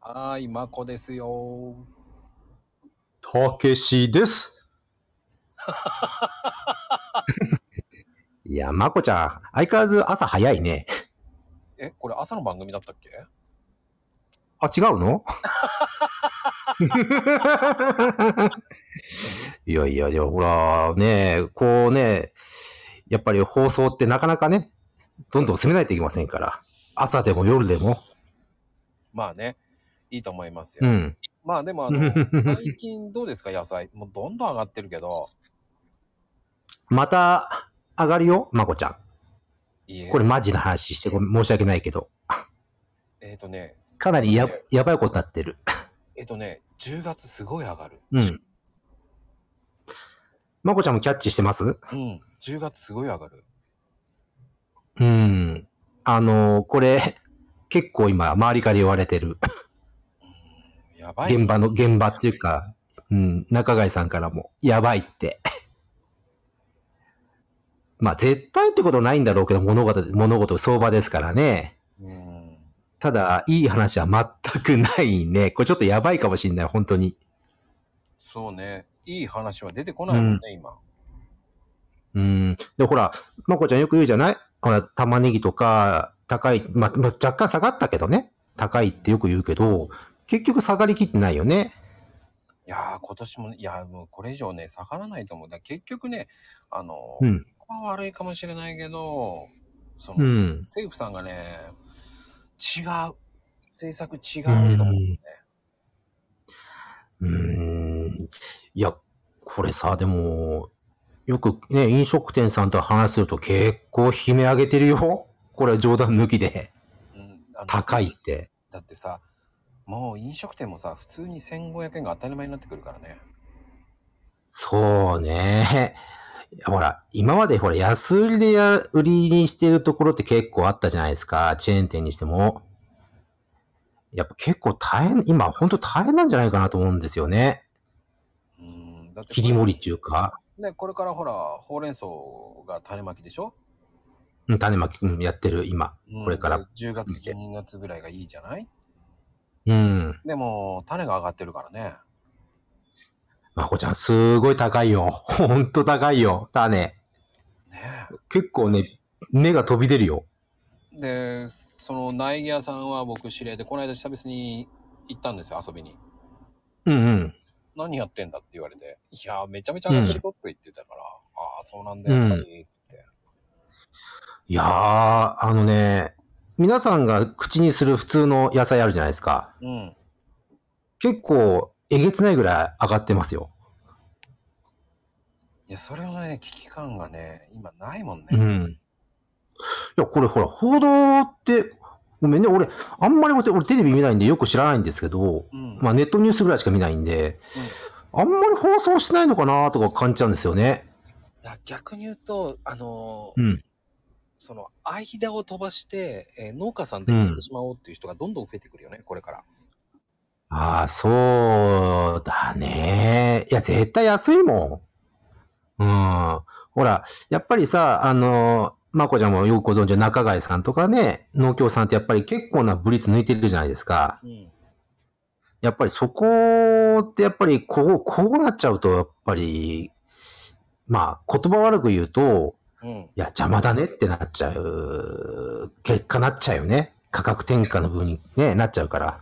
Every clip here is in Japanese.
はーい、まこですよ。たけしです。いや、まこちゃん、相変わらず朝早いね。え、これ朝の番組だったっけ？あ、違うの？いやいや、いや、ほら、ねこうね、やっぱり放送ってなかなかね、どんどん進めないといけませんから。朝でも夜でも。まあね、いいと思いますよ。うん。まあでもあの、最近どうですか、野菜。もうどんどん上がってるけど。また、上がるよ、まこちゃん。これマジな話してごめん申し訳ないけど。えっ、とね、かなりや、やばいことになってる。えっ、とね、10月すごい上がる。うん。まこちゃんもキャッチしてます？うん、10月すごい上がる。うん。あの、これ、結構今、周りから言われてる。現場の、現場っていうか、うん、中貝さんからも、やばいって。まあ、絶対ってことないんだろうけど、物事、物事、相場ですからね。うん。ただ、いい話は全くないね。これちょっとやばいかもしんない、本当に。そうね、いい話は出てこないもんね、今。うん。で、ほら、まこちゃんよく言うじゃない？ほら、玉ねぎとか、高い、まあ、まあ、若干下がったけどね。高いってよく言うけど、結局下がりきってないよね。いやー、今年も、いやー、もうこれ以上ね、下がらないと思う。だ結局ね、あの、うんは悪いかもしれないけど、その、うん。政府さんがね、違う。政策違うと思うんですね。うーん。いや、これさ、でも、よくね、飲食店さんと話すると結構悲鳴上げてるよ。これ冗談抜きで。うんあの高いって。だってさ、もう飲食店もさ、普通に1500円が当たり前になってくるからね。そうね。ほら、今までほら、安売りでや売りにしてるところって結構あったじゃないですか。チェーン店にしても。やっぱ結構大変、今本当大変なんじゃないかなと思うんですよね。うん。だって切り盛りっていうか、ね、これからほら、ほうれん草が種まきでしょ、うん種まきうんやってる今。うんこれからで10月、12月ぐらいがいいじゃない？うん。でも、種が上がってるからね。まこちゃん、すごい高いよ。ほんと高いよ。種。ね結構ね、芽が飛び出るよ。で、その苗木屋さんは僕知り合いで、この間久々に行ったんですよ、遊びに。うんうん。何やってんだって言われて、いやー、めちゃめちゃ上がってるよって言ってたから、ああ、そうなんだよ、やっぱり、つって。いやー、あのね、皆さんが口にする普通の野菜あるじゃないですか。うん。結構、えげつないぐらい上がってますよ。いや、それのね、危機感がね、今ないもんね。うん。いや、これほら、報道って、ごめんね、俺、あんまり俺俺テレビ見ないんでよく知らないんですけど、うん。まあネットニュースぐらいしか見ないんで、あんまり放送しないのかなとか感じちゃうんですよね。逆に言うと、あのーうん。その、間を飛ばして、えー農家さんでやってしまおうっていう人がどんどん増えてくるよね、これから。ああ、そうだね。いや、絶対安いもん。うん。ほら、やっぱりさ、あの、まこちゃんもよくご存知の中貝さんとかね、農協さんってやっぱり結構なブリッツ抜いてるじゃないですか。うん。やっぱりそこってやっぱりこう、こうなっちゃうと、やっぱり、まあ、言葉悪く言うと、うん。いや、邪魔だねってなっちゃう、結果なっちゃうよね。価格転嫁の分にね、なっちゃうから。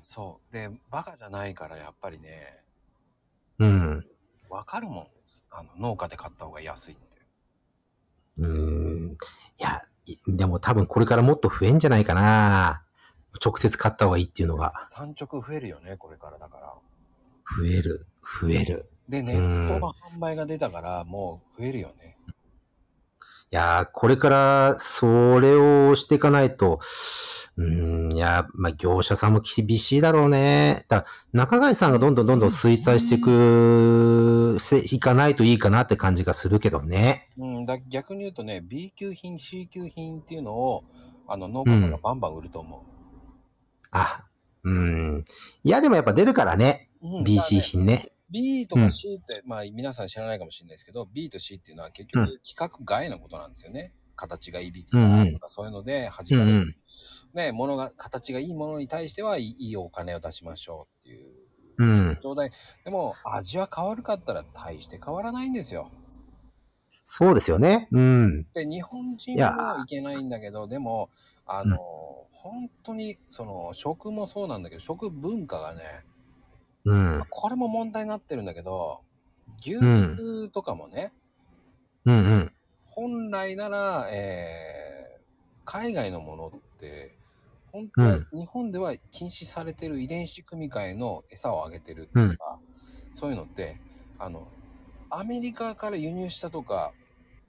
そう。で、バカじゃないから、やっぱりね、うん。わかるもん。あの、農家で買った方が安いって。うーん。いや、いでも多分これからもっと増えんじゃないかな。直接買った方がいいっていうのが。産直増えるよね、これからだから。増える。増える。で、ネットの販売が出たから、もう増えるよね。いやー、これからそれをしていかないと、うーん、いや、まあ、業者さんも厳しいだろうね。だから中貝さんがどんどんどんどん衰退していく、せいかないといいかなって感じがするけどね。うん、だ逆に言うとね、B 級品、C 級品っていうのを、あの、農家さんがバンバン売ると思あ、うん。いや、でもやっぱ出るからね。う。うん BC 品ね。B とか C って、まあ皆さん知らないかもしれないですけど、B と C っていうのは結局規格外のことなんですよね。形がいびつだとか、そういうので弾かれる。うんうん。ね、ものが、形がいいものに対してはいいお金を出しましょうっていううん。状態。でも、味は変わるかったら大して変わらないんですよ。そうですよね。うん。で、日本人いやもいけないんだけど、でも、あの、本当に、その、食もそうなんだけど、食文化がね、うん。これも問題になってるんだけど、牛肉とかもね、うんうん。本来なら、えー、海外のものって、本当はうん日本では禁止されてる遺伝子組み換えの餌をあげてるっていうか、そういうのって、あの、アメリカから輸入したとか、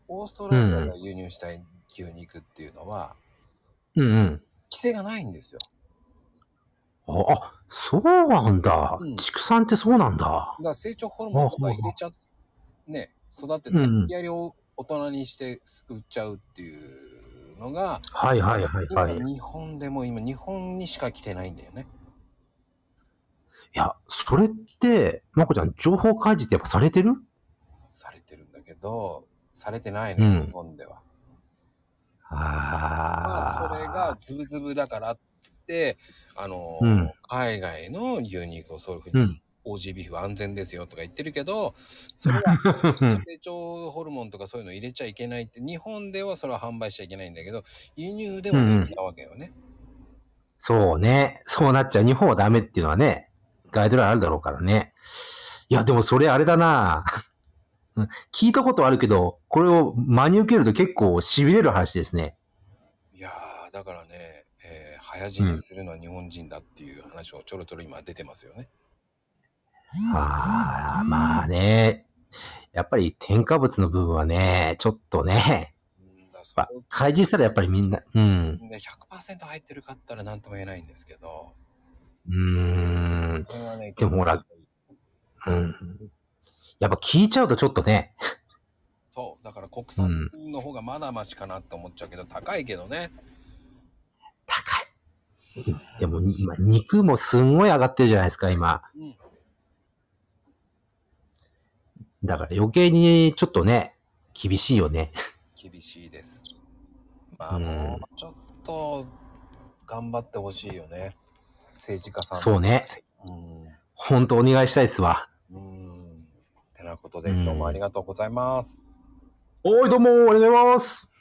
オーストラリアが輸入した牛肉っていうのは、うんうん。規制がないんですよ。あ、あそうなんだうん。畜産ってそうなんだ。だから成長ホルモンとか入れちゃね、育てて、やりを大人にして売っちゃうっていうのが、はいはいはいはい。日本でも今日本にしか来てないんだよね。や、それって、まこちゃん、情報開示ってやっぱされてる？されてるんだけど、されてないのよ、うん日本では。まあ、ああ。それがズブズブだからっつって、あの、うん海外の牛肉をそういうふううんに、オージービーフは安全ですよとか言ってるけど、それは 成長ホルモンとかそういうの入れちゃいけないって、日本ではそれは販売しちゃいけないんだけど、輸入では平気なわけよね。そうね。そうなっちゃう。日本はダメっていうのはね、ガイドラインあるだろうからね。いや、でもそれあれだなうん聞いたことあるけど、これを真に受けると結構痺れる話ですね。いやー、だからね、えー早死にするのは日本人だっていう話をちょろちょろ今出てますよね。ああ、まあね。やっぱり添加物の部分はね、ちょっとね、開示したらやっぱりみんな、うん。ね、100%入ってるかったら何とも言えないんですけど、うーん。ね、でもほらうん。やっぱ聞いちゃうとちょっとね、そう、だから国産の方がまだマシかなって思っちゃうけど、高いけどね。高い。でも今、肉もすんごい上がってるじゃないですか、今。うん。だから余計にちょっとね、厳しいよね。厳しいです。まあ、うんもうちょっと頑張ってほしいよね。政治家さん。そうね。うん。ほんとお願いしたいっすわ。うん。てなことで、うん今日もありがとうございます。おい、どうも、ありがとうございます。